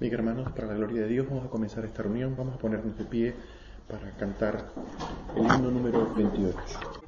Bien, hermanos, para la gloria de Dios vamos a comenzar esta reunión. Vamos a ponernos de pie para cantar el himno número 28.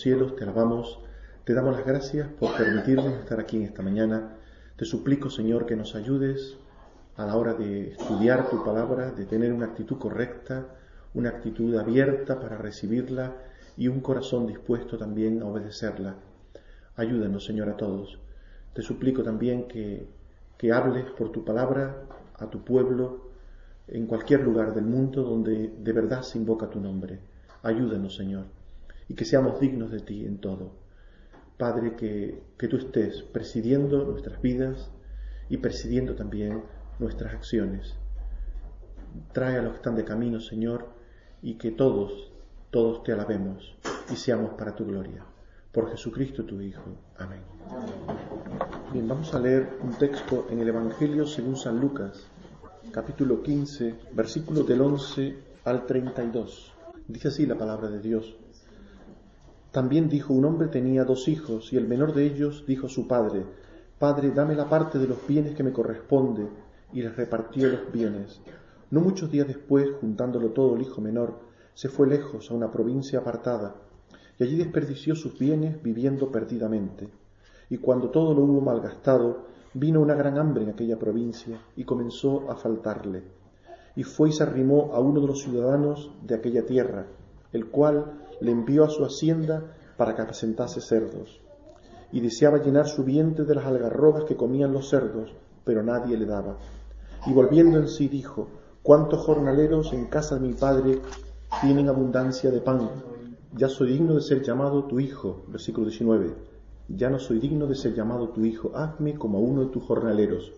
Cielos, te alabamos, te damos las gracias por permitirnos estar aquí esta mañana. Te suplico, Señor, que nos ayudes a la hora de estudiar tu palabra, de tener una actitud correcta, una actitud abierta para recibirla y un corazón dispuesto también a obedecerla. Ayúdanos, Señor, a todos. Te suplico también que, que hables por tu palabra a tu pueblo en cualquier lugar del mundo donde de verdad se invoca tu nombre. Ayúdanos, Señor y que seamos dignos de ti en todo. Padre, que, que tú estés presidiendo nuestras vidas y presidiendo también nuestras acciones. Trae a los que están de camino, Señor, y que todos, todos te alabemos y seamos para tu gloria. Por Jesucristo tu Hijo. Amén. Bien, vamos a leer un texto en el Evangelio según San Lucas, capítulo 15, versículos del 11 al 32. Dice así la palabra de Dios. También dijo, un hombre tenía dos hijos, y el menor de ellos dijo a su padre, Padre, dame la parte de los bienes que me corresponde, y les repartió los bienes. No muchos días después, juntándolo todo el hijo menor, se fue lejos a una provincia apartada, y allí desperdició sus bienes viviendo perdidamente. Y cuando todo lo hubo malgastado, vino una gran hambre en aquella provincia, y comenzó a faltarle. Y fue y se arrimó a uno de los ciudadanos de aquella tierra, el cual le envió a su hacienda para que apacentase cerdos. Y deseaba llenar su vientre de las algarrobas que comían los cerdos, pero nadie le daba. Y volviendo en sí dijo, ¿cuántos jornaleros en casa de mi padre tienen abundancia de pan? ya soy digno de ser llamado tu hijo, versículo 19, ya no soy digno de ser llamado tu hijo, hazme como uno de tus jornaleros.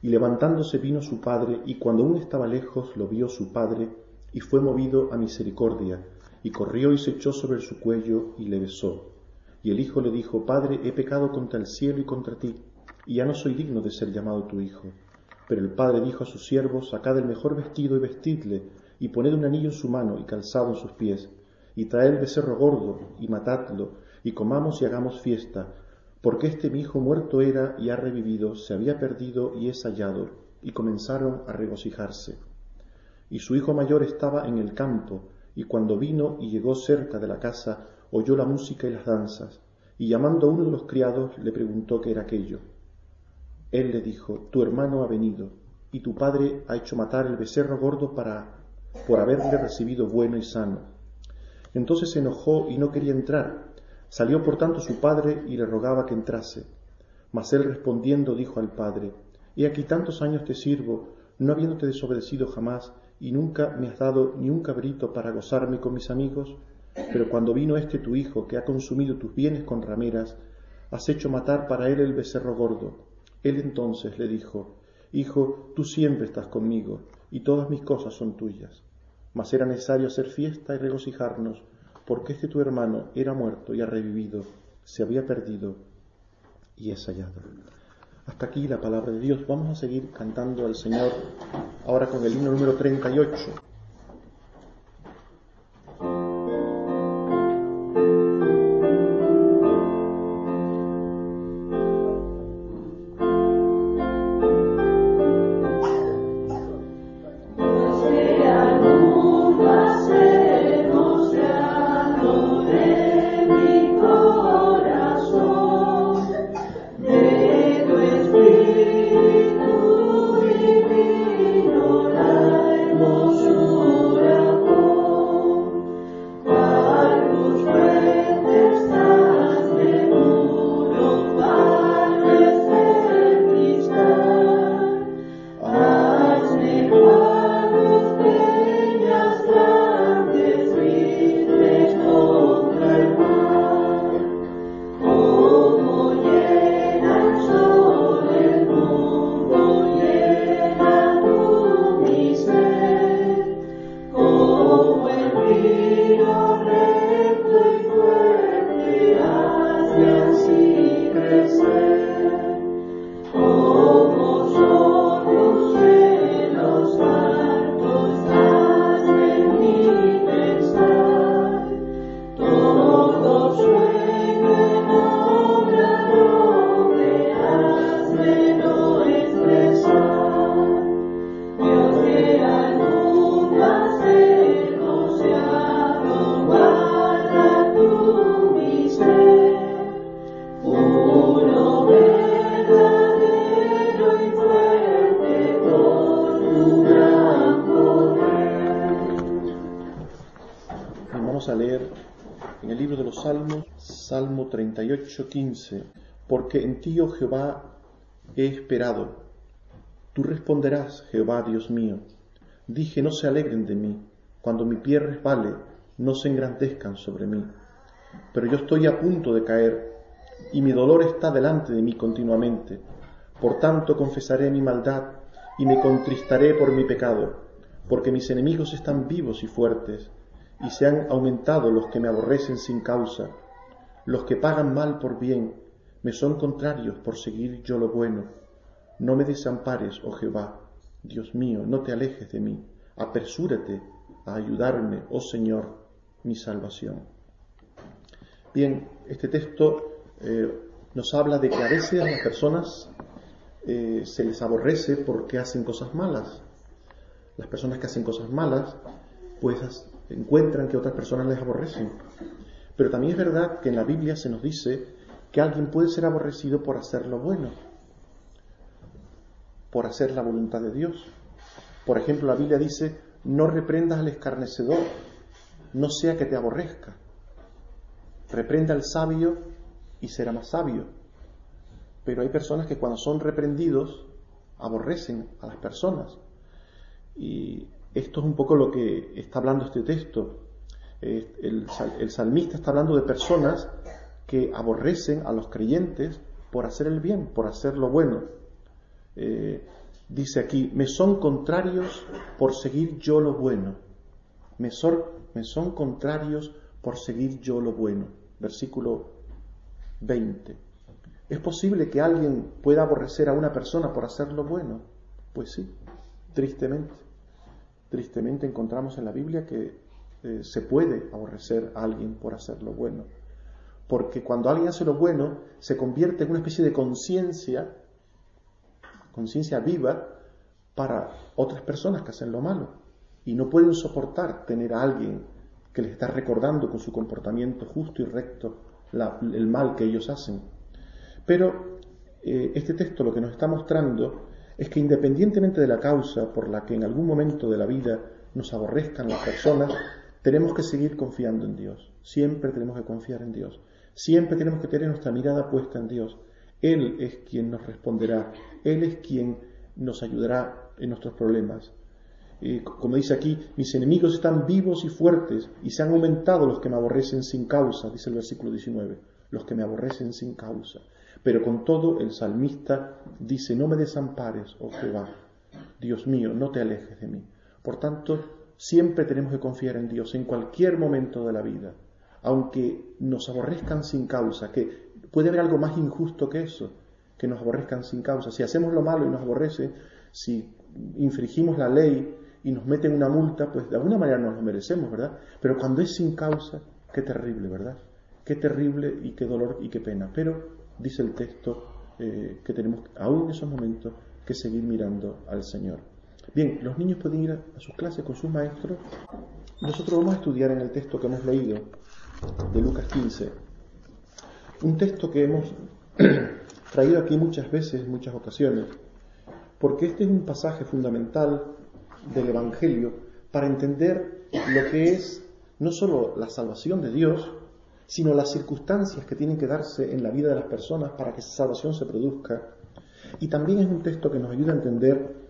Y levantándose vino su padre, y cuando aún estaba lejos lo vio su padre, y fue movido a misericordia, y corrió y se echó sobre su cuello y le besó. Y el hijo le dijo, Padre, he pecado contra el cielo y contra ti, y ya no soy digno de ser llamado tu hijo. Pero el padre dijo a sus siervos, sacad el mejor vestido y vestidle, y poned un anillo en su mano y calzado en sus pies, y traed el becerro gordo, y matadlo, y comamos y hagamos fiesta, porque este mi hijo muerto era y ha revivido, se había perdido y es hallado, y comenzaron a regocijarse. Y su hijo mayor estaba en el campo, y cuando vino y llegó cerca de la casa, oyó la música y las danzas, y llamando a uno de los criados le preguntó qué era aquello. Él le dijo, tu hermano ha venido, y tu padre ha hecho matar el becerro gordo para por haberle recibido bueno y sano. Entonces se enojó y no quería entrar. Salió por tanto su padre y le rogaba que entrase. Mas él respondiendo dijo al padre, He aquí tantos años te sirvo, no habiéndote desobedecido jamás, y nunca me has dado ni un cabrito para gozarme con mis amigos, pero cuando vino este tu hijo, que ha consumido tus bienes con rameras, has hecho matar para él el becerro gordo. Él entonces le dijo, Hijo, tú siempre estás conmigo, y todas mis cosas son tuyas mas era necesario hacer fiesta y regocijarnos, porque este tu hermano era muerto y ha revivido, se había perdido y es hallado. Hasta aquí la palabra de Dios. Vamos a seguir cantando al Señor ahora con el himno número 38. Salmo 38, 15. Porque en ti, oh Jehová, he esperado. Tú responderás, Jehová Dios mío. Dije, no se alegren de mí. Cuando mi pie resbale, no se engrandezcan sobre mí. Pero yo estoy a punto de caer, y mi dolor está delante de mí continuamente. Por tanto confesaré mi maldad, y me contristaré por mi pecado, porque mis enemigos están vivos y fuertes, y se han aumentado los que me aborrecen sin causa los que pagan mal por bien me son contrarios por seguir yo lo bueno. No me desampares, oh Jehová, Dios mío, no te alejes de mí. Apresúrate a ayudarme, oh Señor, mi salvación. Bien, este texto eh, nos habla de que a veces las personas eh, se les aborrece porque hacen cosas malas. Las personas que hacen cosas malas, pues encuentran que otras personas les aborrecen. Pero también es verdad que en la Biblia se nos dice que alguien puede ser aborrecido por hacer lo bueno, por hacer la voluntad de Dios. Por ejemplo, la Biblia dice, no reprendas al escarnecedor, no sea que te aborrezca. Reprenda al sabio y será más sabio. Pero hay personas que cuando son reprendidos aborrecen a las personas. Y esto es un poco lo que está hablando este texto. Eh, el, salmista está hablando de personas que aborrecen a los creyentes por hacer el bien, por hacer lo bueno. Eh, dice aquí, me son contrarios por seguir yo lo bueno. Me me son contrarios por seguir yo lo bueno. Versículo 20. ¿Es posible que alguien pueda aborrecer a una persona por hacer lo bueno? Pues sí, tristemente. Tristemente encontramos en la Biblia que eh, se puede aborrecer a alguien por hacer lo bueno. Porque cuando alguien hace lo bueno, se convierte en una especie de conciencia, conciencia viva, para otras personas que hacen lo malo. Y no pueden soportar tener a alguien que les está recordando con su comportamiento justo y recto el mal que ellos hacen. Pero eh, este texto lo que nos está mostrando es que independientemente de la causa por la que en algún momento de la vida nos aborrezcan las personas, tenemos que seguir confiando en Dios. Siempre tenemos que confiar en Dios. Siempre tenemos que tener nuestra mirada puesta en Dios. Él es quien nos responderá. Él es quien nos ayudará en nuestros problemas. como dice aquí, mis enemigos están vivos y fuertes y se han aumentado los que me aborrecen sin causa, dice el versículo 19, los que me aborrecen sin causa. Pero con todo el salmista dice, no me desampares, oh Jehová, Dios mío, no te alejes de mí. Por tanto, siempre tenemos que confiar en Dios en cualquier momento de la vida, aunque nos aborrezcan sin causa, que puede haber algo más injusto que eso, que nos aborrezcan sin causa. Si hacemos lo malo y nos aborrece, si infringimos la ley y nos meten una multa, pues de alguna manera nos lo merecemos, ¿verdad? Pero cuando es sin causa, qué terrible, ¿verdad? Qué terrible y qué dolor y qué pena. Pero dice el texto eh, que tenemos aún en esos momentos que seguir mirando al Señor. Bien, los niños pueden ir a, sus clases con sus maestros. Nosotros vamos a estudiar en el texto que hemos leído de Lucas 15, un texto que hemos traído aquí muchas veces, muchas ocasiones, porque este es un pasaje fundamental del Evangelio para entender lo que es no solo la salvación de Dios, sino las circunstancias que tienen que darse en la vida de las personas para que esa salvación se produzca. Y también es un texto que nos ayuda a entender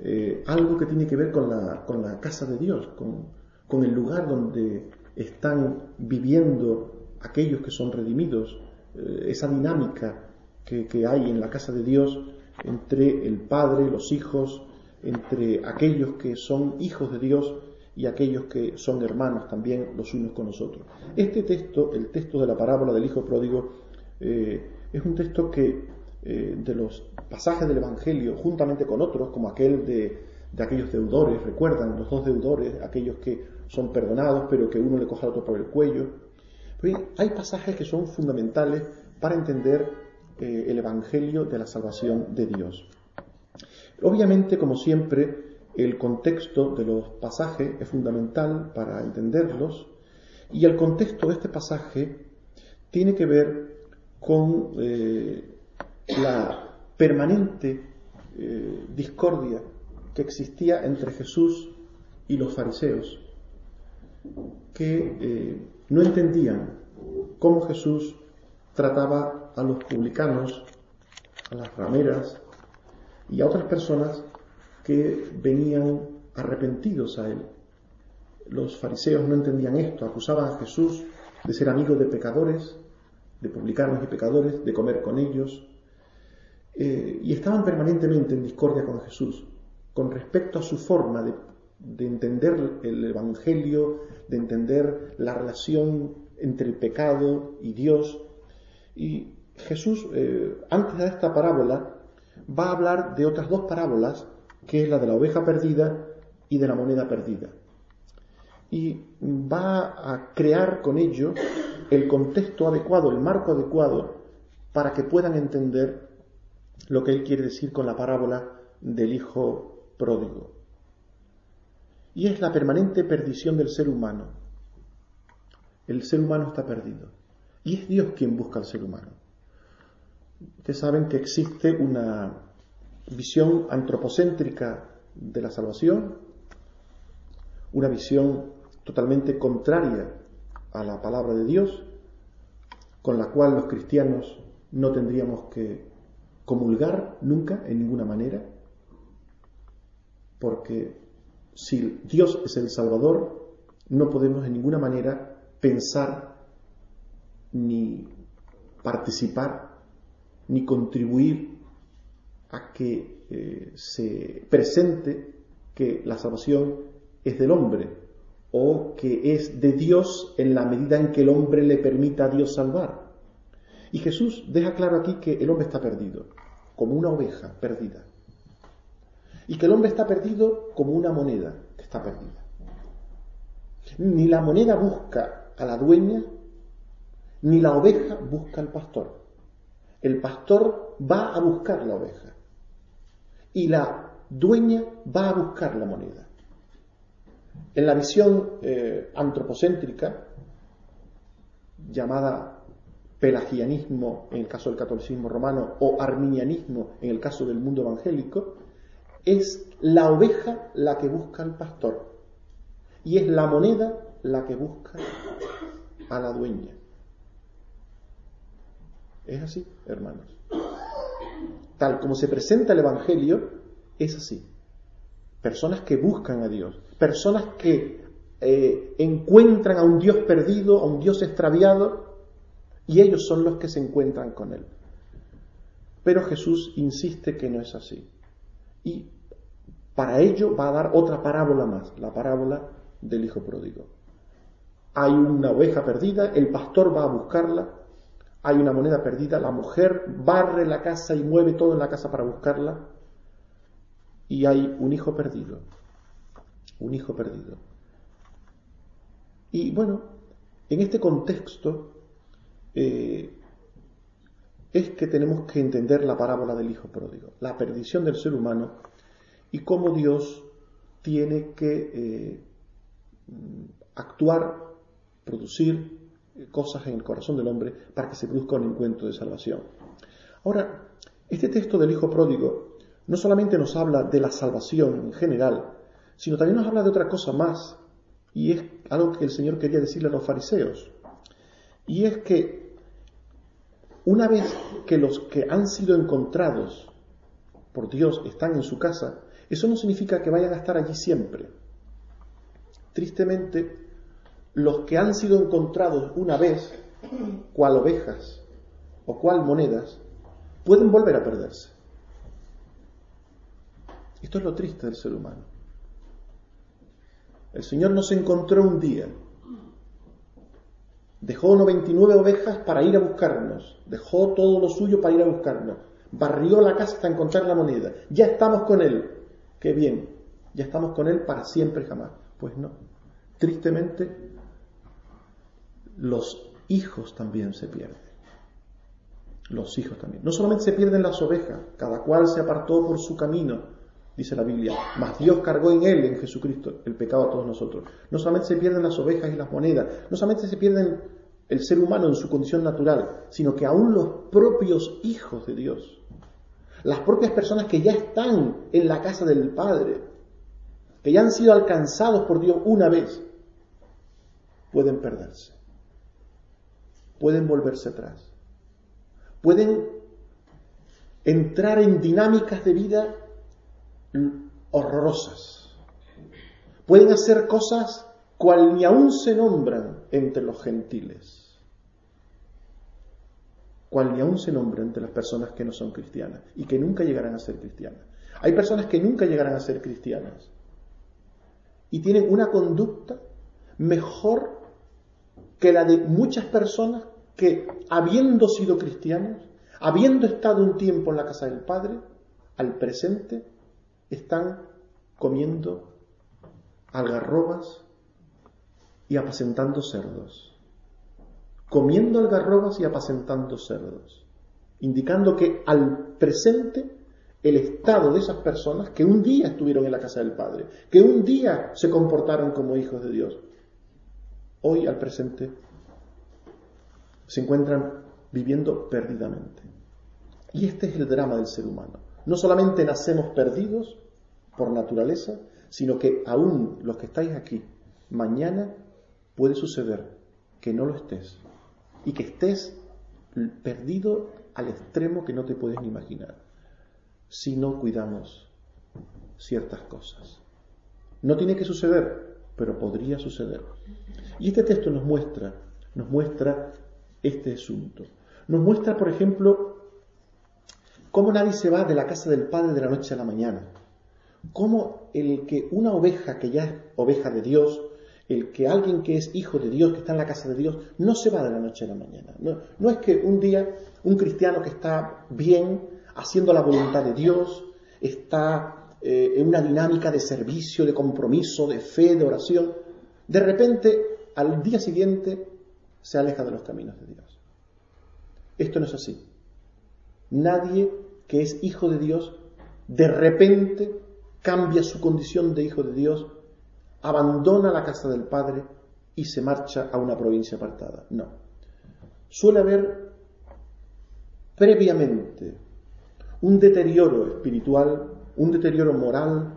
eh, algo que tiene que ver con la, con la casa de Dios, con, el lugar donde están viviendo aquellos que son redimidos, eh, esa dinámica que, que hay en la casa de Dios entre el Padre, los hijos, entre aquellos que son hijos de Dios y aquellos que son hermanos también los unos con nosotros. Este texto, el texto de la parábola del Hijo Pródigo, eh, es un texto que eh, de los pasajes del Evangelio, juntamente con otros, como aquel de, aquellos deudores, recuerdan los dos deudores, aquellos que son perdonados, pero que uno le coja al otro por el cuello. Pues hay pasajes que son fundamentales para entender eh, el Evangelio de la salvación de Dios. Obviamente, como siempre, el contexto de los pasajes es fundamental para entenderlos y el contexto de este pasaje tiene que ver con eh, la permanente eh, discordia que existía entre Jesús y los fariseos, que eh, no entendían cómo Jesús trataba a los publicanos, a las rameras y a otras personas que venían arrepentidos a él. Los fariseos no entendían esto, acusaban a Jesús de ser amigo de pecadores, de publicanos y pecadores, de comer con ellos, eh, y estaban permanentemente en discordia con Jesús con respecto a su forma de, entender el Evangelio, de entender la relación entre el pecado y Dios. Y Jesús, eh, antes de esta parábola, va a hablar de otras dos parábolas que es la de la oveja perdida y de la moneda perdida. Y va a crear con ello el contexto adecuado, el marco adecuado, para que puedan entender lo que él quiere decir con la parábola del hijo pródigo. Y es la permanente perdición del ser humano. El ser humano está perdido. Y es Dios quien busca al ser humano. Ustedes saben que existe una visión antropocéntrica de la salvación, una visión totalmente contraria a la palabra de Dios, con la cual los cristianos no tendríamos que comulgar nunca, en ninguna manera, porque si Dios es el Salvador, no podemos en ninguna manera pensar ni participar ni contribuir a que eh, se presente que la salvación es del hombre o que es de Dios en la medida en que el hombre le permita a Dios salvar. Y Jesús deja claro aquí que el hombre está perdido, como una oveja perdida. Y que el hombre está perdido como una moneda que está perdida. Ni la moneda busca a la dueña, ni la oveja busca al pastor. El pastor va a buscar la oveja. Y la dueña va a buscar la moneda. En la visión eh, antropocéntrica, llamada pelagianismo en el caso del catolicismo romano o arminianismo en el caso del mundo evangélico, es la oveja la que busca al pastor y es la moneda la que busca a la dueña. Es así, hermanos. Tal como se presenta el Evangelio, es así. Personas que buscan a Dios, personas que eh, encuentran a un Dios perdido, a un Dios extraviado, y ellos son los que se encuentran con Él. Pero Jesús insiste que no es así. Y para ello va a dar otra parábola más, la parábola del Hijo Pródigo. Hay una oveja perdida, el pastor va a buscarla, hay una moneda perdida, la mujer barre la casa y mueve todo en la casa para buscarla, y hay un hijo perdido, un hijo perdido. Y bueno, en este contexto eh, es que tenemos que entender la parábola del Hijo Pródigo, la perdición del ser humano y cómo Dios tiene que eh, actuar, producir cosas en el corazón del hombre para que se produzca un encuentro de salvación. Ahora, este texto del Hijo Pródigo no solamente nos habla de la salvación en general, sino también nos habla de otra cosa más, y es algo que el Señor quería decirle a los fariseos. Y es que una vez que los que han sido encontrados por Dios están en su casa, eso no significa que vayan a estar allí siempre. Tristemente, los que han sido encontrados una vez, cual ovejas o cual monedas, pueden volver a perderse. Esto es lo triste del ser humano. El Señor nos encontró un día Dejó 99 ovejas para ir a buscarnos. Dejó todo lo suyo para ir a buscarnos. Barrió la casa hasta encontrar la moneda. Ya estamos con Él. Qué bien. Ya estamos con Él para siempre jamás. Pues no. Tristemente, los hijos también se pierden. Los hijos también. No solamente se pierden las ovejas, cada cual se apartó por su camino, dice la Biblia, mas Dios cargó en él, en Jesucristo, el pecado a todos nosotros. No solamente se pierden las ovejas y las monedas, no solamente se pierden el ser humano en su condición natural, sino que aún los propios hijos de Dios, las propias personas que ya están en la casa del Padre, que ya han sido alcanzados por Dios una vez, pueden perderse, pueden volverse atrás, pueden entrar en dinámicas de vida horrorosas. Pueden hacer cosas cual ni aún se nombran entre los gentiles, cual ni aún se nombran entre las personas que no son cristianas y que nunca llegarán a ser cristianas. Hay personas que nunca llegarán a ser cristianas y tienen una conducta mejor que la de muchas personas que, habiendo sido cristianos, habiendo estado un tiempo en la casa del Padre, al presente están comiendo algarrobas y apacentando cerdos. Comiendo algarrobas y apacentando cerdos. Indicando que al presente el estado de esas personas que un día estuvieron en la casa del Padre, que un día se comportaron como hijos de Dios, hoy al presente se encuentran viviendo perdidamente. Y este es el drama del ser humano. No solamente nacemos perdidos por naturaleza, sino que aún los que estáis aquí, mañana puede suceder que no lo estés y que estés perdido al extremo que no te puedes ni imaginar si no cuidamos ciertas cosas. No tiene que suceder pero podría suceder. Y este texto nos muestra, nos muestra este asunto. Nos muestra, por ejemplo, cómo nadie se va de la casa del Padre de la noche a la mañana. Cómo el que una oveja que ya es oveja de Dios, el que alguien que es hijo de Dios, que está en la casa de Dios, no se va de la noche a la mañana. No, es que un día un cristiano que está bien, haciendo la voluntad de Dios, está eh, en una dinámica de servicio, de compromiso, de fe, de oración, de repente al día siguiente se aleja de los caminos de Dios. Esto no es así. Nadie que es hijo de Dios de repente cambia su condición de hijo de Dios, abandona la casa del Padre y se marcha a una provincia apartada. No. Suele haber previamente un deterioro espiritual, un deterioro moral,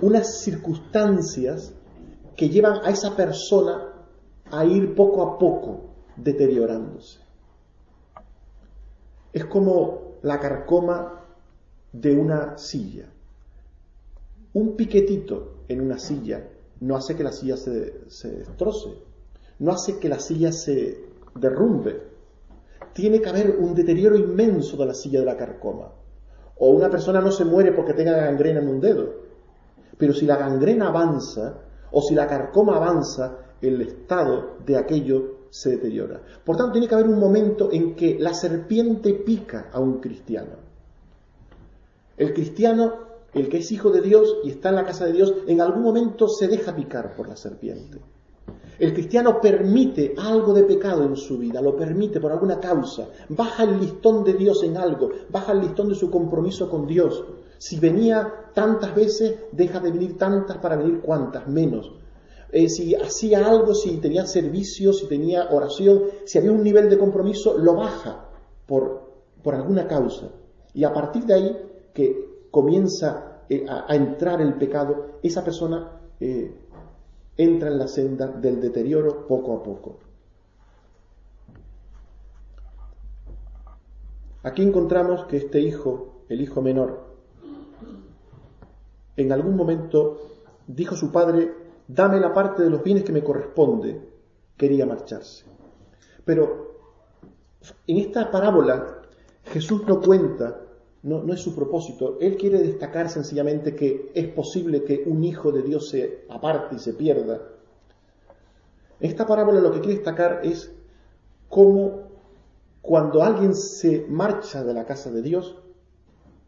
unas circunstancias que llevan a esa persona a ir poco a poco deteriorándose. Es como la carcoma de una silla. Un piquetito en una silla no hace que la silla se, se destroce, no hace que la silla se derrumbe. Tiene que haber un deterioro inmenso de la silla de la carcoma. O una persona no se muere porque tenga gangrena en un dedo. Pero si la gangrena avanza, o si la carcoma avanza, el estado de aquello se deteriora. Por tanto, tiene que haber un momento en que la serpiente pica a un cristiano. El cristiano, el que es hijo de Dios y está en la casa de Dios, en algún momento se deja picar por la serpiente. El cristiano permite algo de pecado en su vida, lo permite por alguna causa, baja el listón de Dios en algo, baja el listón de su compromiso con Dios. Si venía tantas veces, deja de venir tantas para venir cuantas, menos. Eh, si hacía algo, si tenía servicio, si tenía oración, si había un nivel de compromiso, lo baja por, por alguna causa. Y a partir de ahí que comienza eh, a, entrar el pecado, esa persona eh, entra en la senda del deterioro poco a poco. Aquí encontramos que este hijo, el hijo menor, en algún momento dijo su padre, dame la parte de los bienes que me corresponde, quería marcharse. Pero en esta parábola Jesús no cuenta, no, es su propósito, Él quiere destacar sencillamente que es posible que un hijo de Dios se aparte y se pierda. En esta parábola lo que quiere destacar es cómo cuando alguien se marcha de la casa de Dios,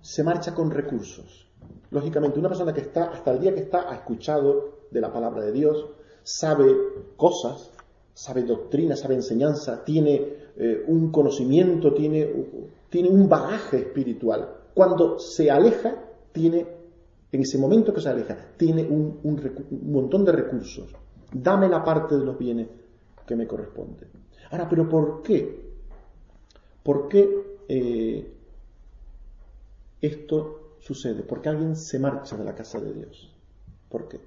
se marcha con recursos. Lógicamente, una persona que está, hasta el día que está, ha escuchado de la palabra de Dios, sabe cosas, sabe doctrina, sabe enseñanza, tiene eh, un conocimiento, tiene, tiene un bagaje espiritual. Cuando se aleja, tiene, en ese momento que se aleja, tiene un, montón de recursos. Dame la parte de los bienes que me corresponde. Ahora, pero ¿por qué? ¿Por qué eh, esto sucede? ¿Por qué alguien se marcha de la casa de Dios? ¿Por qué?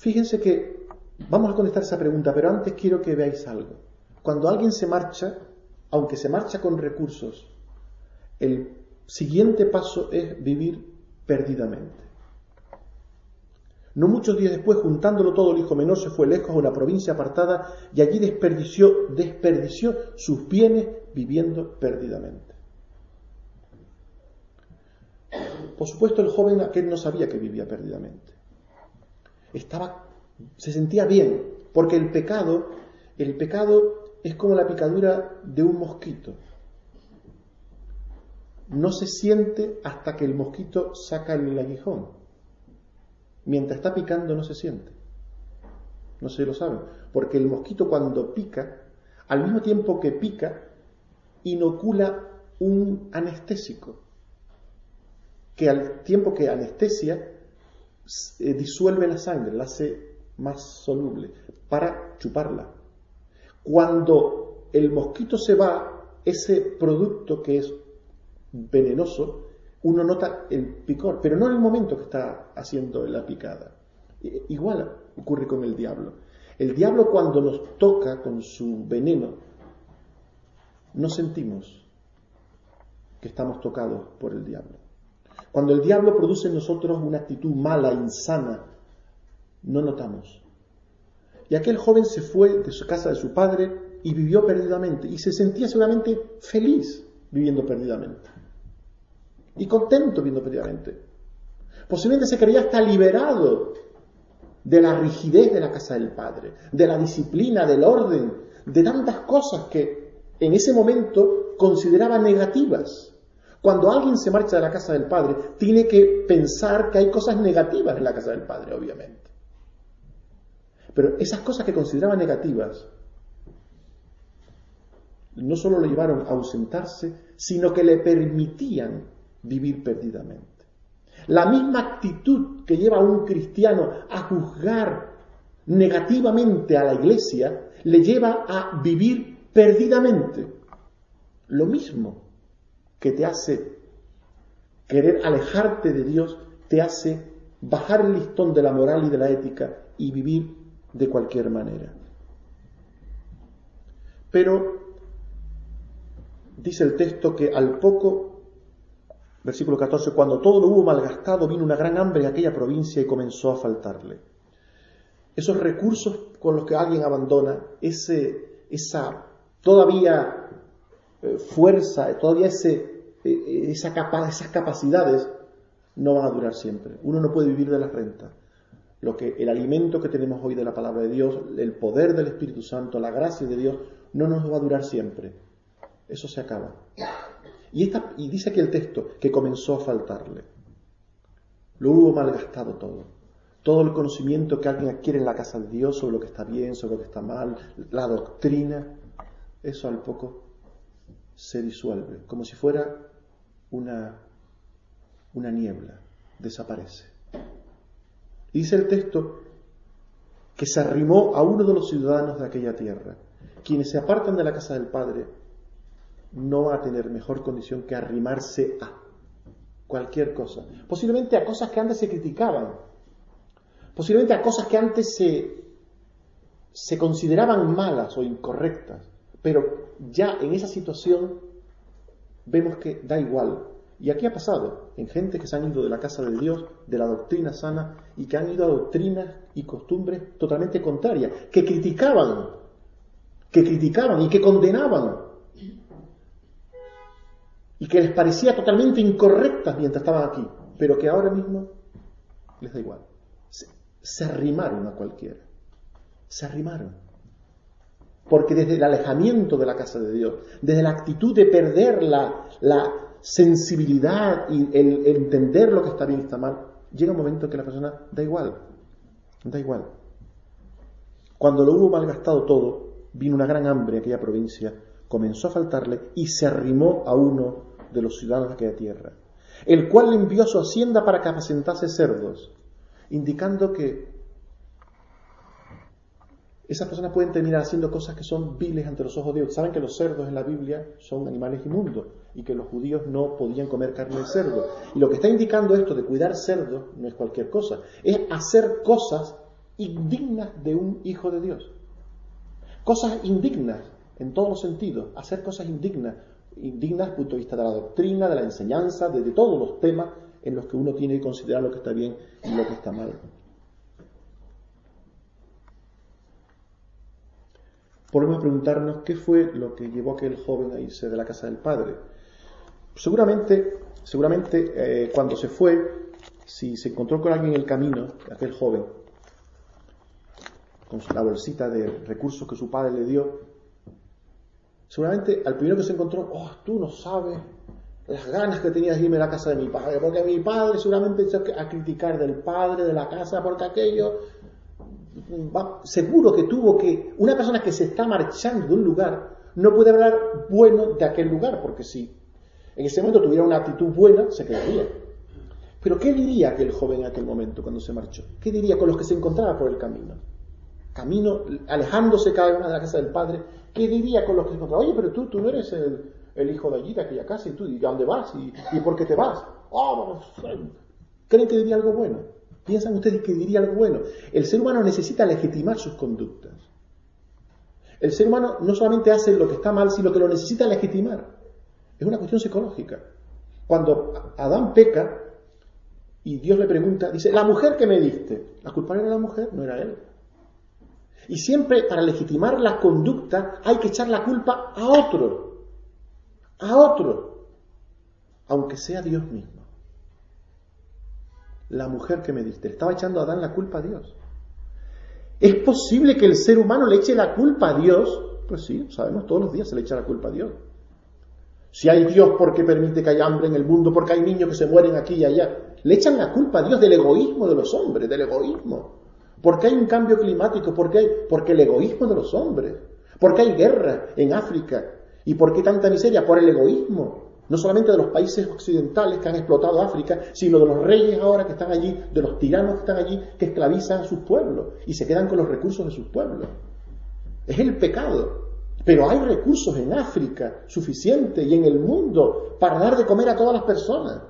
Fíjense que vamos a contestar esa pregunta, pero antes quiero que veáis algo. Cuando alguien se marcha, aunque se marcha con recursos, el siguiente paso es vivir perdidamente. No muchos días después, juntándolo todo, el hijo menor se fue lejos a una provincia apartada y allí desperdició, desperdició sus bienes viviendo perdidamente. Por supuesto, el joven aquel no sabía que vivía perdidamente estaba, se sentía bien, porque el pecado, el pecado es como la picadura de un mosquito. No se siente hasta que el mosquito saca el aguijón. Mientras está picando no se siente. No si lo saben. Porque el mosquito cuando pica, al mismo tiempo que pica, inocula un anestésico. Que al tiempo que anestesia, eh, disuelve la sangre, la hace más soluble para chuparla. Cuando el mosquito se va, ese producto que es venenoso, uno nota el picor, pero no en el momento que está haciendo la picada. Igual ocurre con el diablo. El diablo cuando nos toca con su veneno, no sentimos que estamos tocados por el diablo. Cuando el diablo produce en nosotros una actitud mala, insana, no notamos. Y aquel joven se fue de su casa de su padre y vivió perdidamente y se sentía seguramente feliz viviendo perdidamente y contento viviendo perdidamente. Posiblemente se creía hasta liberado de la rigidez de la casa del padre, de la disciplina, del orden, de tantas cosas que en ese momento consideraba negativas. Cuando alguien se marcha de la casa del padre, tiene que pensar que hay cosas negativas en la casa del padre, obviamente. Pero esas cosas que consideraba negativas no solo lo llevaron a ausentarse, sino que le permitían vivir perdidamente. La misma actitud que lleva a un cristiano a juzgar negativamente a la iglesia, le lleva a vivir perdidamente. Lo mismo que te hace querer alejarte de Dios, te hace bajar el listón de la moral y de la ética y vivir de cualquier manera. Pero dice el texto que al poco, versículo 14, cuando todo lo hubo malgastado, vino una gran hambre en aquella provincia y comenzó a faltarle. Esos recursos con los que alguien abandona, ese, esa todavía eh, fuerza, todavía eh, capa, esas capacidades, no van a durar siempre. Uno no puede vivir de la renta. Lo que el alimento que tenemos hoy de la palabra de Dios, el poder del Espíritu Santo, la gracia de Dios, no nos va a durar siempre eso se acaba. Y, y dice aquí el texto que comenzó a faltarle. Lo hubo malgastado todo. Todo el conocimiento que alguien adquiere en la casa de Dios sobre lo que está bien, sobre lo que está mal, la doctrina, eso al poco se disuelve, como si fuera una, una niebla, desaparece. dice el texto que se arrimó a uno de los ciudadanos de aquella tierra, quienes se apartan de la casa del Padre no va a tener mejor condición que arrimarse a cualquier cosa. Posiblemente a cosas que antes se criticaban. Posiblemente a cosas que antes se, se consideraban malas o incorrectas. Pero ya en esa situación vemos que da igual. Y aquí ha pasado en gente que se han ido de la casa de Dios, de la doctrina sana, y que han ido a doctrinas y costumbres totalmente contrarias, que criticaban, que criticaban y que condenaban y que les parecía totalmente incorrectas mientras estaban aquí, pero que ahora mismo les da igual. Se, arrimaron a cualquiera. Se arrimaron. Porque desde el alejamiento de la casa de Dios, desde la actitud de perder la, sensibilidad y el, entender lo que está bien y está mal, llega un momento en que la persona da igual. Da igual. Cuando lo hubo malgastado todo, vino una gran hambre en aquella provincia, comenzó a faltarle y se arrimó a uno de los ciudadanos de aquella tierra, el cual le envió a su hacienda para que apacentase cerdos, indicando que esas personas pueden terminar haciendo cosas que son viles ante los ojos de Dios. Saben que los cerdos en la Biblia son animales inmundos y que los judíos no podían comer carne de cerdo. Y lo que está indicando esto de cuidar cerdos no es cualquier cosa, es hacer cosas indignas de un hijo de Dios. Cosas indignas en todos los sentidos, hacer cosas indignas indignas desde el punto de vista de la doctrina, de la enseñanza, de, todos los temas en los que uno tiene que considerar lo que está bien y lo que está mal. Podemos preguntarnos qué fue lo que llevó a aquel joven a irse de la casa del padre. Seguramente, seguramente eh, cuando se fue, si se encontró con alguien en el camino, aquel joven, con la bolsita de recursos que su padre le dio, Seguramente al primero que se encontró, oh, tú no sabes las ganas que tenía de irme a la casa de mi padre, porque mi padre seguramente empezó a criticar del padre de la casa, porque aquello, seguro que tuvo que, una persona que se está marchando de un lugar, no puede hablar bueno de aquel lugar, porque si en ese momento tuviera una actitud buena, se quedaría. Pero ¿qué diría aquel joven en aquel momento cuando se marchó? ¿Qué diría con los que se encontraba por el camino? Camino, alejándose cada más de la casa del padre, ¿Qué diría con los que se encontraba? Oye, pero tú, tú no eres el, hijo de allí, de aquella casa, y tú, ¿y a dónde vas? ¿Y, por qué te vas? Oh, ¿Creen que diría algo bueno? ¿Piensan ustedes que diría algo bueno? El ser humano necesita legitimar sus conductas. El ser humano no solamente hace lo que está mal, sino que lo necesita legitimar. Es una cuestión psicológica. Cuando Adán peca, Y Dios le pregunta, dice, la mujer que me diste, ¿la culpable era la mujer? No era él. Y siempre para legitimar la conducta hay que echar la culpa a otro, a otro, aunque sea Dios mismo. La mujer que me diste, estaba echando a Adán la culpa a Dios. ¿Es posible que el ser humano le eche la culpa a Dios? Pues sí, sabemos, todos los días se le echa la culpa a Dios. Si hay Dios, ¿por qué permite que haya hambre en el mundo? Porque hay niños que se mueren aquí y allá. Le echan la culpa a Dios del egoísmo de los hombres, del egoísmo. ¿Por qué hay un cambio climático? ¿Por qué hay? Porque el egoísmo de los hombres. ¿Por qué hay guerra en África? ¿Y por qué tanta miseria? Por el egoísmo. No solamente de los países occidentales que han explotado África, sino de los reyes ahora que están allí, de los tiranos que están allí, que esclavizan a sus pueblos y se quedan con los recursos de sus pueblos. Es el pecado. Pero hay recursos en África suficientes y en el mundo para dar de comer a todas las personas.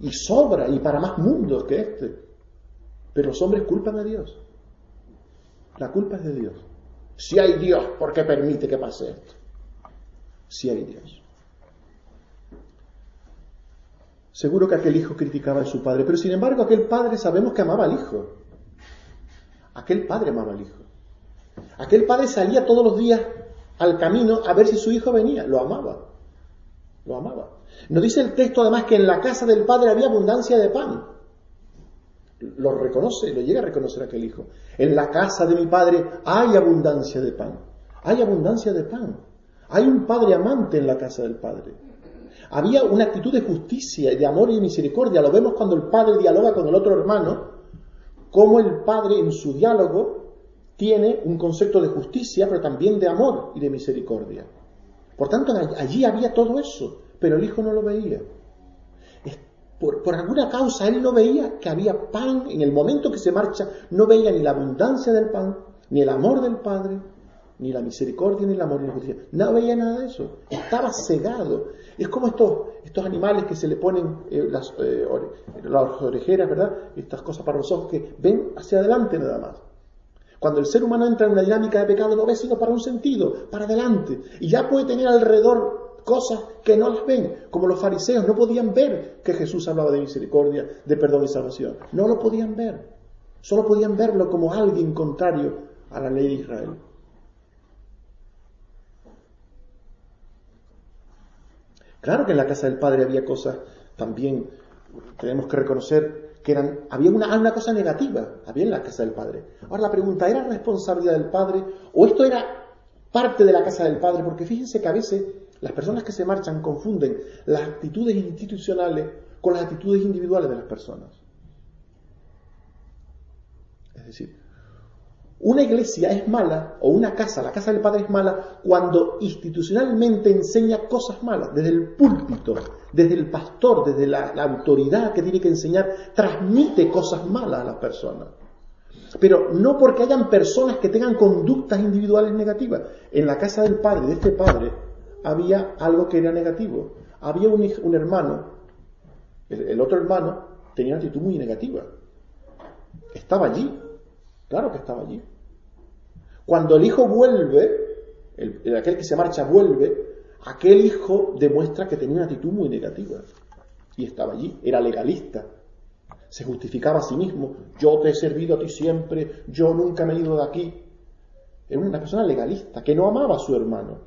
Y sobra, y para más mundos que este. Pero los hombres culpan a Dios. La culpa es de Dios. Si hay Dios, ¿por qué permite que pase esto? Si hay Dios. Seguro que aquel hijo criticaba a su padre, pero sin embargo aquel padre sabemos que amaba al hijo. Aquel padre amaba al hijo. Aquel padre salía todos los días al camino a ver si su hijo venía. Lo amaba. Lo amaba. Nos dice el texto además que en la casa del padre había abundancia de pan. Lo reconoce, lo llega a reconocer aquel hijo. En la casa de mi padre hay abundancia de pan. Hay abundancia de pan. Hay un padre amante en la casa del padre. Había una actitud de justicia, de amor y de misericordia. Lo vemos cuando el padre dialoga con el otro hermano, como el padre en su diálogo tiene un concepto de justicia, pero también de amor y de misericordia. Por tanto, allí había todo eso, pero el hijo no lo veía. Por, por, alguna causa él no veía que había pan en el momento que se marcha, no veía ni la abundancia del pan, ni el amor del Padre, ni la misericordia, ni el amor, ni la justicia. No veía nada de eso. Estaba cegado. Es como estos, estos animales que se le ponen eh, las, eh, las orejeras, ¿verdad? Estas cosas para los ojos que ven hacia adelante nada más. Cuando el ser humano entra en una dinámica de pecado no ve sino para un sentido, para adelante. Y ya puede tener alrededor cosas que no las ven, como los fariseos no podían ver que Jesús hablaba de misericordia, de perdón y salvación. No lo podían ver. Solo podían verlo como alguien contrario a la ley de Israel. Claro que en la casa del Padre había cosas también, tenemos que reconocer, que eran, había una, una cosa negativa, había en la casa del Padre. Ahora la pregunta, ¿era responsabilidad del Padre o esto era parte de la casa del Padre? Porque fíjense que a veces las personas que se marchan confunden las actitudes institucionales con las actitudes individuales de las personas. Es decir, una iglesia es mala, o una casa, la casa del Padre es mala, cuando institucionalmente enseña cosas malas, desde el púlpito, desde el pastor, desde la, autoridad que tiene que enseñar, transmite cosas malas a las personas. Pero no porque hayan personas que tengan conductas individuales negativas. En la casa del Padre, de este Padre, había algo que era negativo. Había un, hermano, el otro hermano tenía una actitud muy negativa. Estaba allí, claro que estaba allí. Cuando el hijo vuelve, el, aquel que se marcha vuelve, aquel hijo demuestra que tenía una actitud muy negativa. Y estaba allí, era legalista. Se justificaba a sí mismo. Yo te he servido a ti siempre, yo nunca me he ido de aquí. Era una persona legalista, que no amaba a su hermano.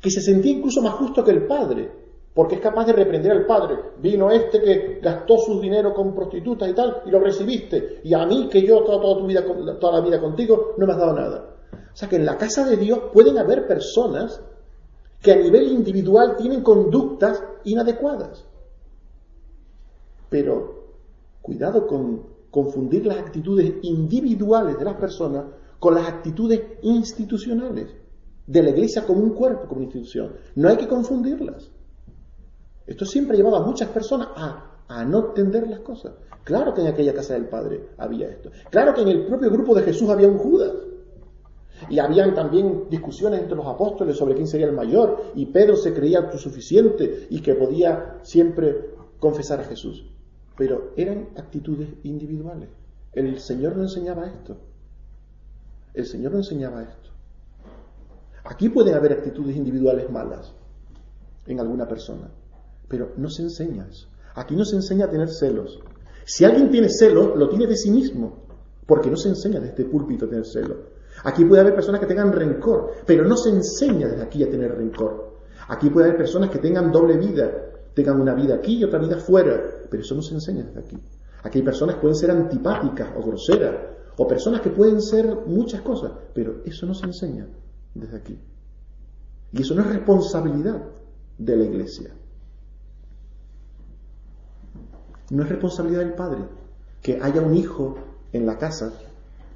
Que se sentía incluso más justo que el padre, porque es capaz de reprender al padre. Vino este que gastó su dinero con prostitutas y tal, y lo recibiste. Y a mí, que yo toda, toda, tu vida, toda la vida contigo, no me has dado nada. O sea que en la casa de Dios pueden haber personas que a nivel individual tienen conductas inadecuadas. Pero cuidado con confundir las actitudes individuales de las personas con las actitudes institucionales de la iglesia como un cuerpo, como institución. No hay que confundirlas. Esto siempre llevaba a muchas personas a, no entender las cosas. Claro que en aquella casa del Padre había esto. Claro que en el propio grupo de Jesús había un Judas. Y habían también discusiones entre los apóstoles sobre quién sería el mayor. Y Pedro se creía autosuficiente y que podía siempre confesar a Jesús. Pero eran actitudes individuales. El Señor no enseñaba esto. El Señor no enseñaba esto. Aquí pueden haber actitudes individuales malas en alguna persona. Pero no se enseña eso. Aquí no se enseña a tener celos. Si alguien tiene celos, lo tiene de sí mismo, porque no se enseña desde este púlpito a tener celos. Aquí puede haber personas que tengan rencor, pero no se enseña desde aquí a tener rencor. Aquí puede haber personas que tengan doble vida, tengan una vida aquí y otra vida fuera, pero eso no se enseña desde aquí. Aquí hay personas que pueden ser antipáticas o groseras, o personas que pueden ser muchas cosas, pero eso no se enseña desde aquí. Y eso no es responsabilidad de la iglesia. No es responsabilidad del padre que haya un hijo en la casa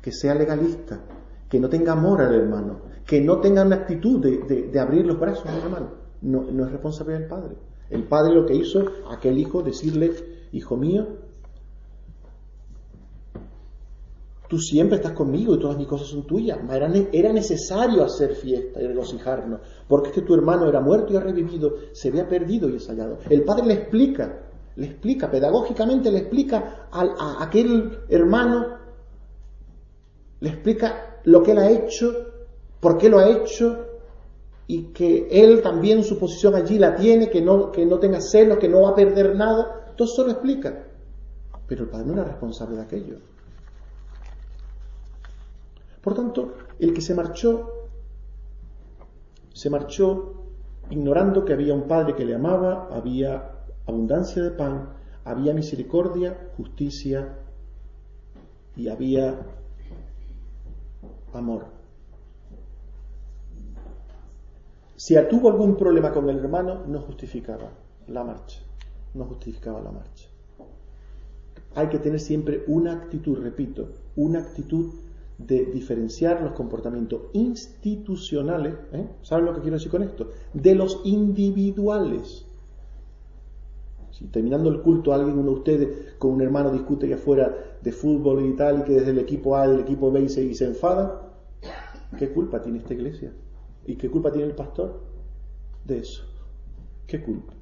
que sea legalista, que no tenga amor al hermano, que no tenga una actitud de, abrir los brazos al hermano. No, no es responsabilidad del padre. El padre lo que hizo aquel hijo decirle, hijo mío, tú siempre estás conmigo y todas mis cosas son tuyas. Era, necesario hacer fiesta y regocijarnos, porque este tu hermano era muerto y ha revivido, se había perdido y es hallado. El padre le explica, le explica, pedagógicamente le explica a, aquel hermano, le explica lo que él ha hecho, por qué lo ha hecho, y que él también su posición allí la tiene, que no, que no tenga celos, que no va a perder nada. Todo eso lo explica. Pero el padre no era responsable de aquello. Por tanto, el que se marchó, se marchó ignorando que había un Padre que le amaba, había abundancia de pan, había misericordia, justicia y había amor. Si tuvo algún problema con el hermano, no justificaba la marcha, no justificaba la marcha. Hay que tener siempre una actitud, repito, una actitud de diferenciar los comportamientos institucionales, ¿eh? ¿saben lo que quiero decir con esto? De los individuales. Si terminando el culto alguien, uno de ustedes con un hermano discute que fuera de fútbol y tal, y que desde el equipo A del equipo B y se, se enfada, ¿qué culpa tiene esta iglesia? ¿Y qué culpa tiene el pastor de eso? ¿Qué culpa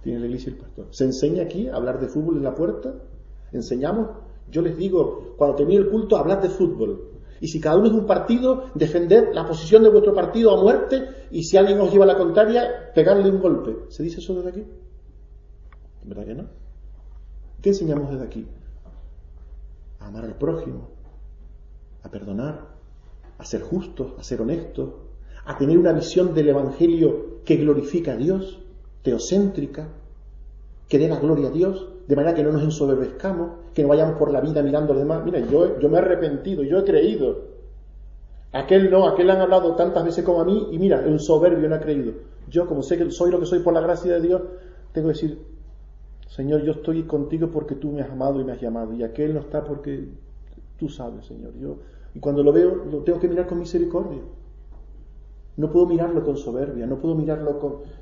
tiene la iglesia y el pastor? ¿Se enseña aquí a hablar de fútbol en la puerta? ¿Enseñamos? Yo les digo, cuando termine el culto, hablad de fútbol. Y si cada uno es un partido, defender la posición de vuestro partido a muerte y si alguien os lleva la contraria, pegarle un golpe. ¿Se dice eso desde aquí? ¿Verdad que no? ¿Qué enseñamos desde aquí? A amar al prójimo, a perdonar, a ser justos, a ser honestos, a tener una visión del Evangelio que glorifica a Dios, teocéntrica, que dé la gloria a Dios, de manera que no nos ensoberbezcamos, que no vayamos por la vida mirando a los demás. Mira, yo, yo me he arrepentido, yo he creído. Aquel no, aquel han hablado tantas veces como a mí y mira, un soberbio no ha creído. Yo, como sé que soy lo que soy por la gracia de Dios, tengo que decir, Señor, yo estoy contigo porque tú me has amado y me has llamado. Y aquel no está porque tú sabes, Señor. Yo, y cuando lo veo, lo tengo que mirar con misericordia. No puedo mirarlo con soberbia, no puedo mirarlo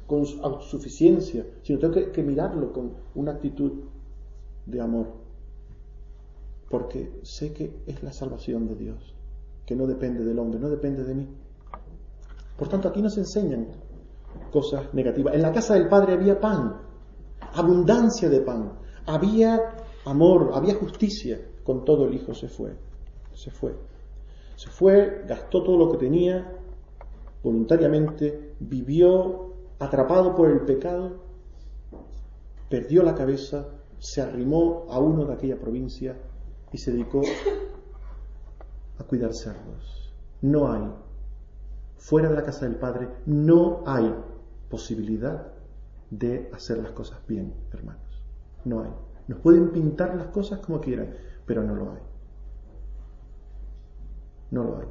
con, autosuficiencia, sino tengo que mirarlo con una actitud de amor, porque sé que es la salvación de Dios, que no depende del hombre, no depende de mí. Por tanto, aquí nos enseñan cosas negativas. En la casa del Padre había pan, abundancia de pan, había amor, había justicia. Con todo el Hijo se fue, se fue. Se fue, gastó todo lo que tenía, voluntariamente, vivió atrapado por el pecado, perdió la cabeza, se arrimó a uno de aquella provincia y se dedicó a cuidar cerdos. No hay, fuera de la casa del Padre, no hay posibilidad de hacer las cosas bien, hermanos. No hay. Nos pueden pintar las cosas como quieran, pero no lo hay. No lo hay.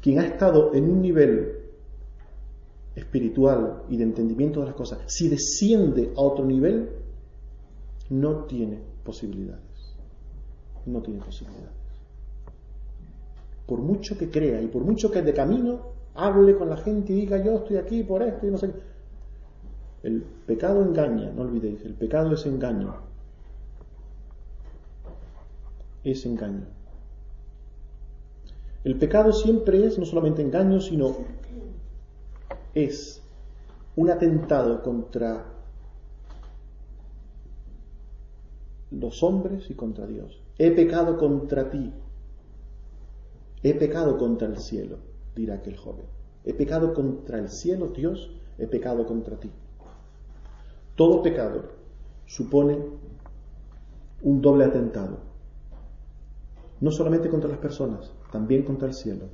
Quien ha estado en un nivel espiritual y de entendimiento de las cosas, si desciende a otro nivel, no tiene posibilidades. No tiene posibilidades. Por mucho que crea y por mucho que de camino hable con la gente y diga yo estoy aquí por esto y no sé El pecado engaña, no olvidéis, el pecado es engaño. Es engaño. El pecado siempre es no solamente engaño, sino es un atentado contra los hombres y contra Dios. He pecado contra ti. He pecado contra el cielo, dirá aquel joven. He pecado contra el cielo, Dios, he pecado contra ti. Todo pecado supone un doble atentado. No solamente contra las personas, también contra el cielo.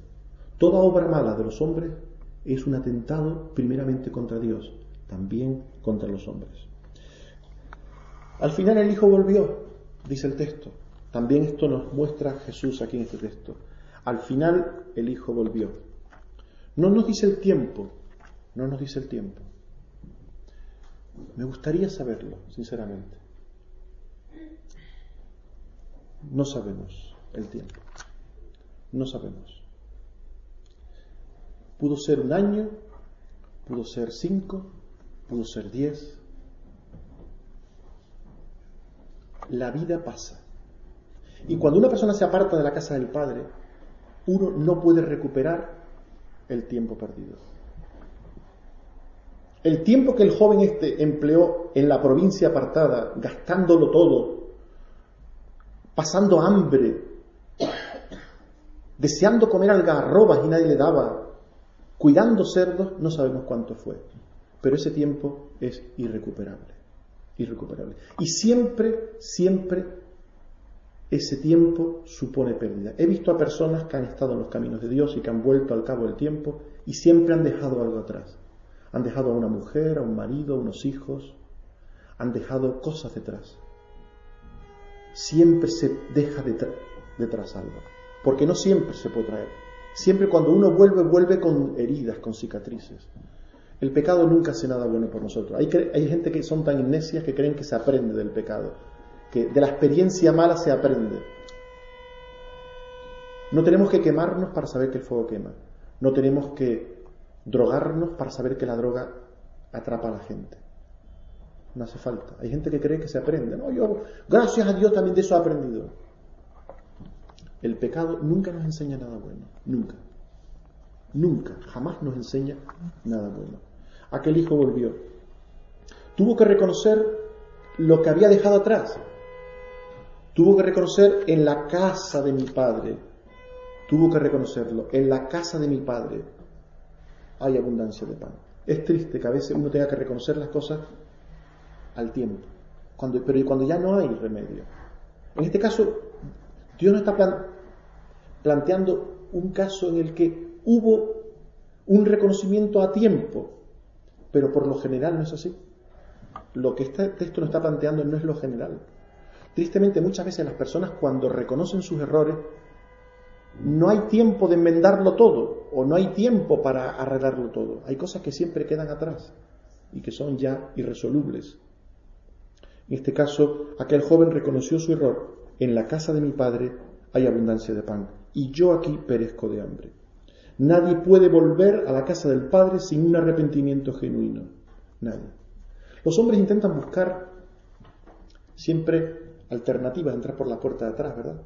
Toda obra mala de los hombres es un atentado primeramente contra Dios, también contra los hombres. Al final el Hijo volvió, dice el texto. También esto nos muestra Jesús aquí en este texto. Al final el Hijo volvió. No nos dice el tiempo, no nos dice el tiempo. Me gustaría saberlo, sinceramente. No sabemos el tiempo. No sabemos. Pudo ser un año, pudo ser cinco, pudo ser diez. La vida pasa. Y cuando una persona se aparta de la casa del Padre, uno no puede recuperar el tiempo perdido. El tiempo que el joven este empleó en la provincia apartada, gastándolo todo, pasando hambre, deseando comer algarrobas y nadie le daba, cuidando cerdos, no sabemos cuánto fue. Pero ese tiempo es irrecuperable, irrecuperable. Y siempre, siempre ese tiempo supone pérdida. He visto a personas que han estado en los caminos de Dios y que han vuelto al cabo del tiempo y siempre han dejado algo atrás. Han dejado a una mujer, a un marido, a unos hijos, han dejado cosas detrás. Siempre se deja detrás algo, porque no siempre se puede traer. Siempre cuando uno vuelve, vuelve con heridas, con cicatrices. El pecado nunca hace nada bueno por nosotros. Hay, hay gente que son tan necias que creen que se aprende del pecado que de la experiencia mala se aprende. No tenemos que quemarnos para saber que el fuego quema. No tenemos que drogarnos para saber que la droga atrapa a la gente. No hace falta. Hay gente que cree que se aprende. No, yo, gracias a Dios también de eso he aprendido. El pecado nunca nos enseña nada bueno. Nunca. Nunca. Jamás nos enseña nada bueno. Aquel hijo volvió. Tuvo que reconocer lo que había dejado atrás. Tuvo que reconocer en la casa de mi padre, tuvo que reconocerlo, en la casa de mi padre hay abundancia de pan. Es triste que a veces uno tenga que reconocer las cosas al tiempo, cuando, pero cuando ya no hay remedio. En este caso, Dios no está planteando un caso en el que hubo un reconocimiento a tiempo, pero por lo general no es así. Lo que este texto nos está planteando no es lo general. Tristemente muchas veces las personas cuando reconocen sus errores no hay tiempo de enmendarlo todo o no hay tiempo para arreglarlo todo. Hay cosas que siempre quedan atrás y que son ya irresolubles. En este caso, aquel joven reconoció su error. En la casa de mi padre hay abundancia de pan y yo aquí perezco de hambre. Nadie puede volver a la casa del Padre sin un arrepentimiento genuino. Nadie. Los hombres intentan buscar siempre alternativas entrar por la puerta de atrás, ¿verdad?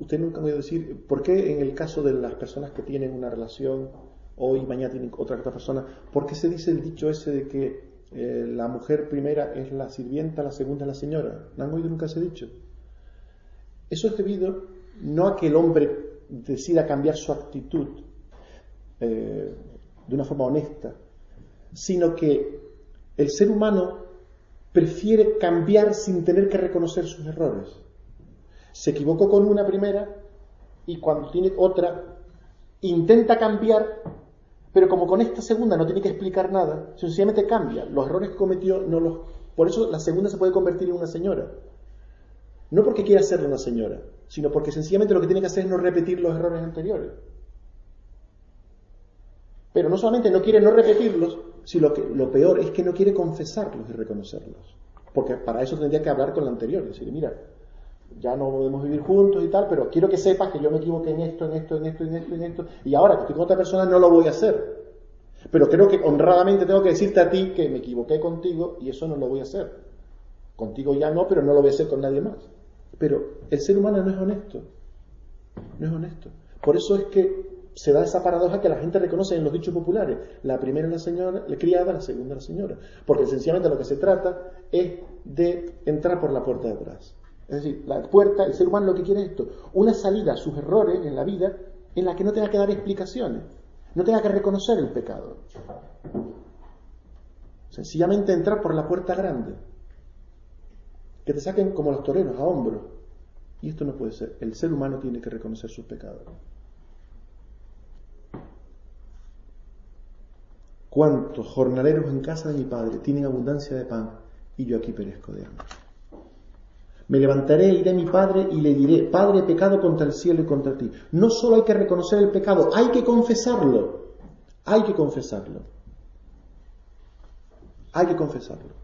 Usted nunca me a decir, ¿por qué en el caso de las personas que tienen una relación, hoy, mañana tienen otra, otra persona, ¿por qué se dice el dicho ese de que eh, la mujer primera es la sirvienta, la segunda es la señora? ¿No han oído nunca ese dicho? Eso es debido no a que el hombre decida cambiar su actitud eh, de una forma honesta, sino que el ser humano prefiere cambiar sin tener que reconocer sus errores. Se equivocó con una primera y cuando tiene otra intenta cambiar, pero como con esta segunda no tiene que explicar nada, sencillamente cambia. Los errores que cometió no los... Por eso la segunda se puede convertir en una señora. No porque quiera ser una señora, sino porque sencillamente lo que tiene que hacer es no repetir los errores anteriores. Pero no solamente no quiere no repetirlos, si lo, que, lo peor es que no quiere confesarlos y reconocerlos. Porque para eso tendría que hablar con la anterior decir, mira, ya no podemos vivir juntos y tal, pero quiero que sepas que yo me equivoqué en esto, en esto, en esto, en esto, en esto, y ahora que estoy con otra persona no lo voy a hacer. Pero creo que honradamente tengo que decirte a ti que me equivoqué contigo y eso no lo voy a hacer. Contigo ya no, pero no lo voy a hacer con nadie más. Pero el ser humano no es honesto. No es honesto. Por eso es que se da esa paradoja que la gente reconoce en los dichos populares. La primera es la señora, la criada, la segunda la señora. Porque sencillamente lo que se trata es de entrar por la puerta de atrás. Es decir, la puerta, el ser humano lo que quiere es esto, una salida a sus errores en la vida en la que no tenga que dar explicaciones, no tenga que reconocer el pecado. Sencillamente entrar por la puerta grande. Que te saquen como los toreros, a hombros. Y esto no puede ser. El ser humano tiene que reconocer sus pecados. ¿Cuántos jornaleros en casa de mi padre tienen abundancia de pan y yo aquí perezco de hambre? Me levantaré, iré a mi padre y le diré, Padre, he pecado contra el cielo y contra ti. No solo hay que reconocer el pecado, hay que confesarlo. Hay que confesarlo. Hay que confesarlo.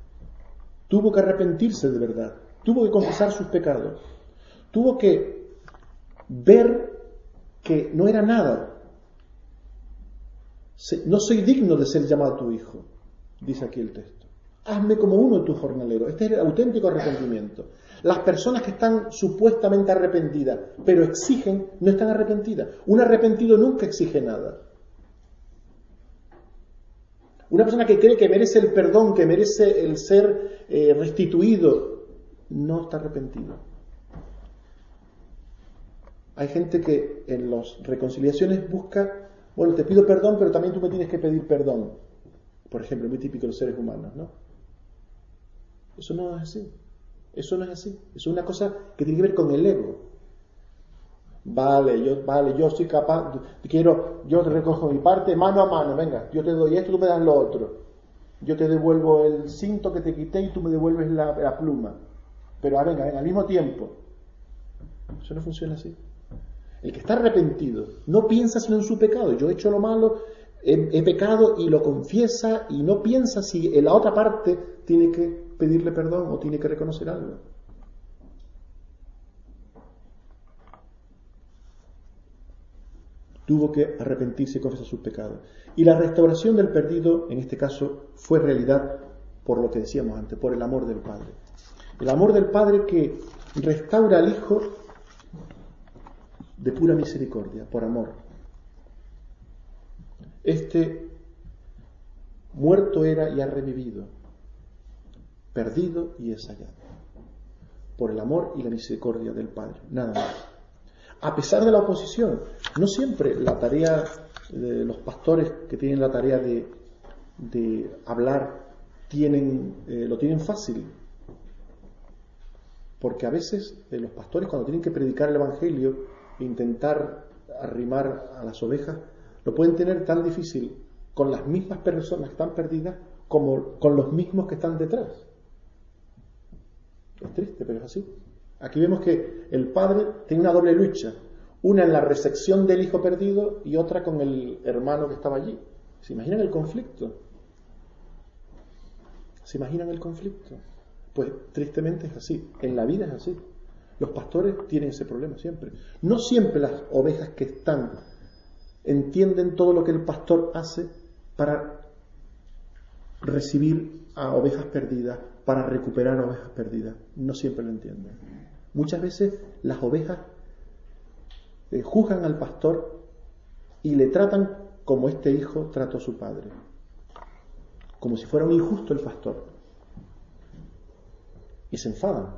Tuvo que arrepentirse de verdad. Tuvo que confesar sus pecados. Tuvo que ver que no era nada. No soy digno de ser llamado tu hijo, dice aquí el texto. Hazme como uno de tus jornaleros. Este es el auténtico arrepentimiento. Las personas que están supuestamente arrepentidas, pero exigen, no están arrepentidas. Un arrepentido nunca exige nada. Una persona que cree que merece el perdón, que merece el ser eh, restituido, no está arrepentido. Hay gente que en las reconciliaciones busca, bueno, te pido perdón, pero también tú me tienes que pedir perdón. Por ejemplo, muy típico de los seres humanos, ¿no? Eso no es así. Eso no es así. Es una cosa que tiene que ver con el ego. Vale, yo, vale, yo soy capaz, quiero, yo te recojo mi parte mano a mano, venga, yo te doy esto, tú me das lo otro. Yo te devuelvo el cinto que te quité y tú me devuelves la, pluma. Pero ah, venga, al mismo tiempo. Eso no funciona así. El que está arrepentido no piensa sino en su pecado. Yo he hecho lo malo, he, he pecado y lo confiesa y no piensa si en la otra parte tiene que pedirle perdón o tiene que reconocer algo. Tuvo que arrepentirse y confesar sus pecados. Y la restauración del perdido, en este caso, fue realidad por lo que decíamos antes, por el amor del Padre. El amor del Padre que restaura al Hijo de pura misericordia, por amor. Este muerto era y ha revivido perdido y es hallado, por el amor y la misericordia del Padre, nada más. A pesar de la oposición, no siempre la tarea de los pastores que tienen la tarea de, hablar tienen, eh, lo tienen fácil, porque a veces eh, los pastores cuando tienen que predicar el Evangelio e intentar arrimar a las ovejas, lo pueden tener tan difícil con las mismas personas que están perdidas como con los mismos que están detrás. Es triste, pero es así. Aquí vemos que el padre tiene una doble lucha, una en la recepción del hijo perdido y otra con el hermano que estaba allí. ¿Se imaginan el conflicto? ¿Se imaginan el conflicto? Pues tristemente es así, en la vida es así. Los pastores tienen ese problema siempre. No siempre las ovejas que están entienden todo lo que el pastor hace para recibir a ovejas perdidas para recuperar ovejas perdidas. No siempre lo entienden. Muchas veces las ovejas eh, juzgan al pastor y le tratan como este hijo trató a su padre, como si fuera un injusto el pastor. Y se enfadan.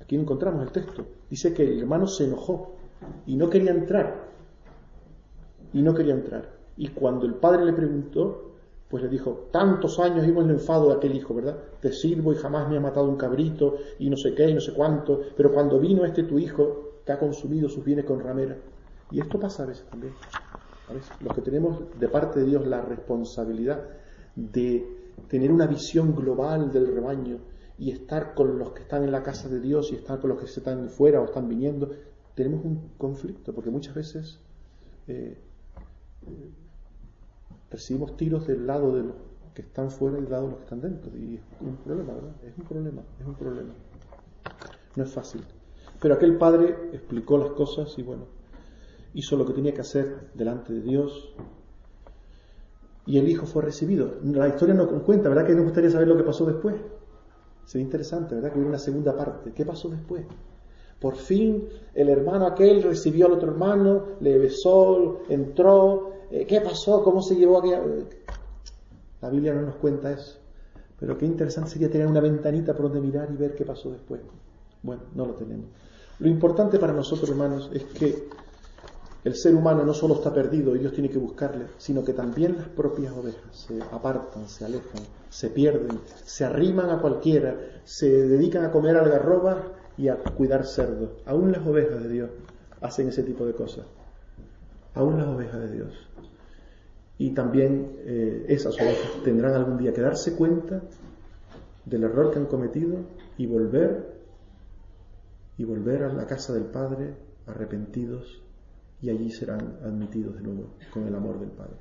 Aquí encontramos el texto. Dice que el hermano se enojó y no quería entrar. Y no quería entrar. Y cuando el padre le preguntó, pues le dijo, tantos años vimos el enfado de aquel hijo, ¿verdad? Te sirvo y jamás me ha matado un cabrito y no sé qué y no sé cuánto, pero cuando vino este tu hijo, que ha consumido sus bienes con ramera. Y esto pasa a veces también. A veces, los que tenemos de parte de Dios la responsabilidad de tener una visión global del rebaño y estar con los que están en la casa de Dios y estar con los que están fuera o están viniendo, tenemos un conflicto, porque muchas veces eh, recibimos tiros del lado de los que están fuera y del lado de los que están dentro. Y es un problema, ¿verdad? Es un problema, es un problema. No es fácil. Pero aquel padre explicó las cosas y bueno, hizo lo que tenía que hacer delante de Dios. Y el hijo fue recibido. La historia no cuenta, ¿verdad? Que nos gustaría saber lo que pasó después. Sería interesante, ¿verdad? Que hubiera una segunda parte. ¿Qué pasó después? Por fin el hermano aquel recibió al otro hermano, le besó, entró, eh, ¿Qué pasó? ¿Cómo se llevó aquella.? La Biblia no nos cuenta eso. Pero qué interesante sería tener una ventanita por donde mirar y ver qué pasó después. Bueno, no lo tenemos. Lo importante para nosotros, hermanos, es que el ser humano no solo está perdido y Dios tiene que buscarle, sino que también las propias ovejas se apartan, se alejan, se pierden, se arriman a cualquiera, se dedican a comer algarrobas y a cuidar cerdos. Aún las ovejas de Dios hacen ese tipo de cosas. Aún las ovejas de Dios. Y también eh, esas ovejas tendrán algún día que darse cuenta del error que han cometido y volver y volver a la casa del Padre arrepentidos y allí serán admitidos de nuevo con el amor del Padre.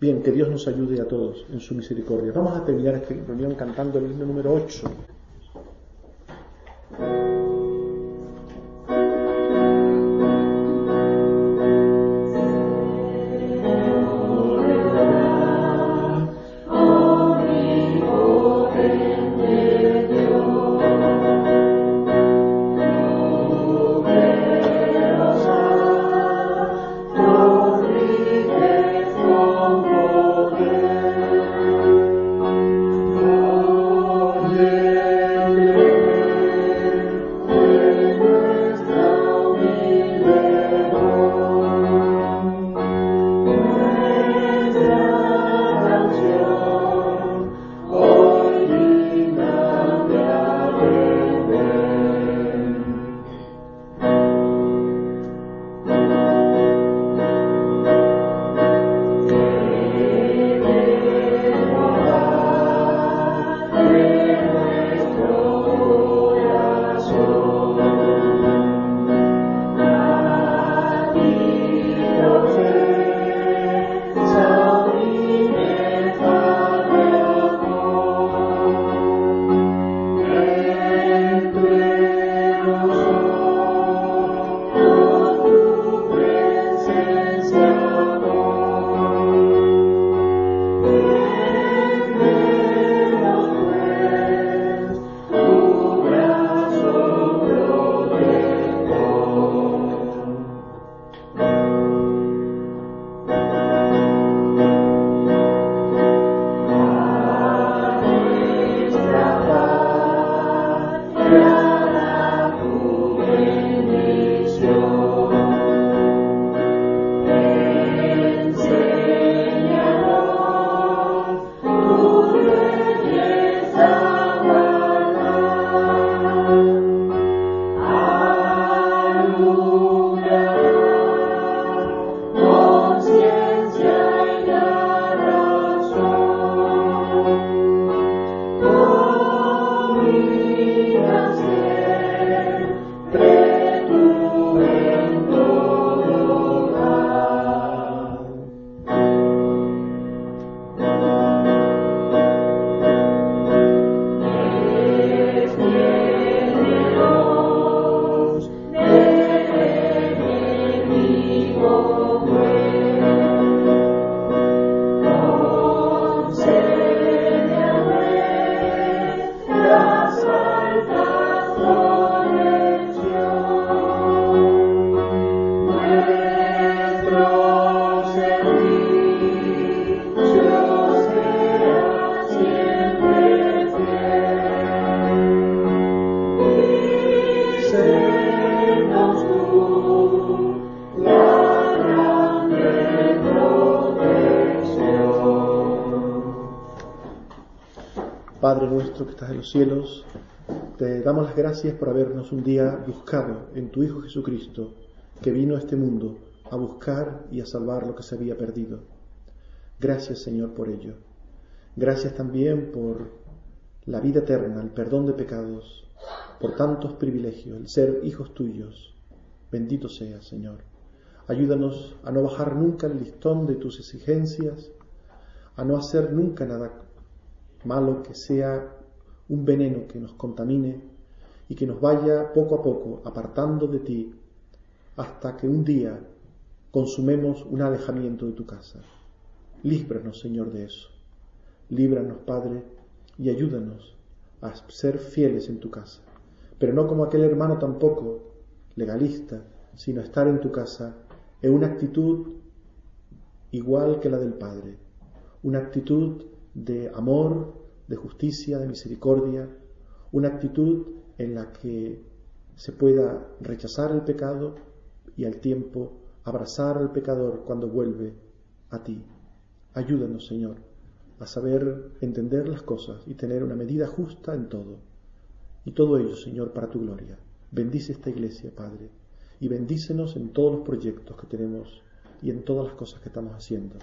Bien, que Dios nos ayude a todos en su misericordia. Vamos a terminar esta reunión cantando el himno número 8. Nuestro que estás en los cielos, te damos las gracias por habernos un día buscado en tu Hijo Jesucristo, que vino a este mundo a buscar y a salvar lo que se había perdido. Gracias Señor por ello. Gracias también por la vida eterna, el perdón de pecados, por tantos privilegios, el ser hijos tuyos. Bendito sea Señor. Ayúdanos a no bajar nunca el listón de tus exigencias, a no hacer nunca nada malo que sea un veneno que nos contamine y que nos vaya poco a poco apartando de ti hasta que un día consumemos un alejamiento de tu casa. Líbranos, Señor, de eso. Líbranos, Padre, y ayúdanos a ser fieles en tu casa. Pero no como aquel hermano tampoco legalista, sino estar en tu casa en una actitud igual que la del Padre, una actitud de amor, de justicia, de misericordia, una actitud en la que se pueda rechazar el pecado y al tiempo abrazar al pecador cuando vuelve a ti. Ayúdanos, Señor, a saber entender las cosas y tener una medida justa en todo. Y todo ello, Señor, para tu gloria. Bendice esta iglesia, Padre, y bendícenos en todos los proyectos que tenemos y en todas las cosas que estamos haciendo.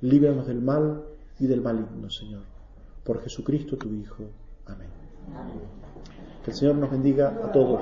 Líbranos del mal y del maligno, Señor. Por Jesucristo tu Hijo. Amén. Que el Señor nos bendiga a todos.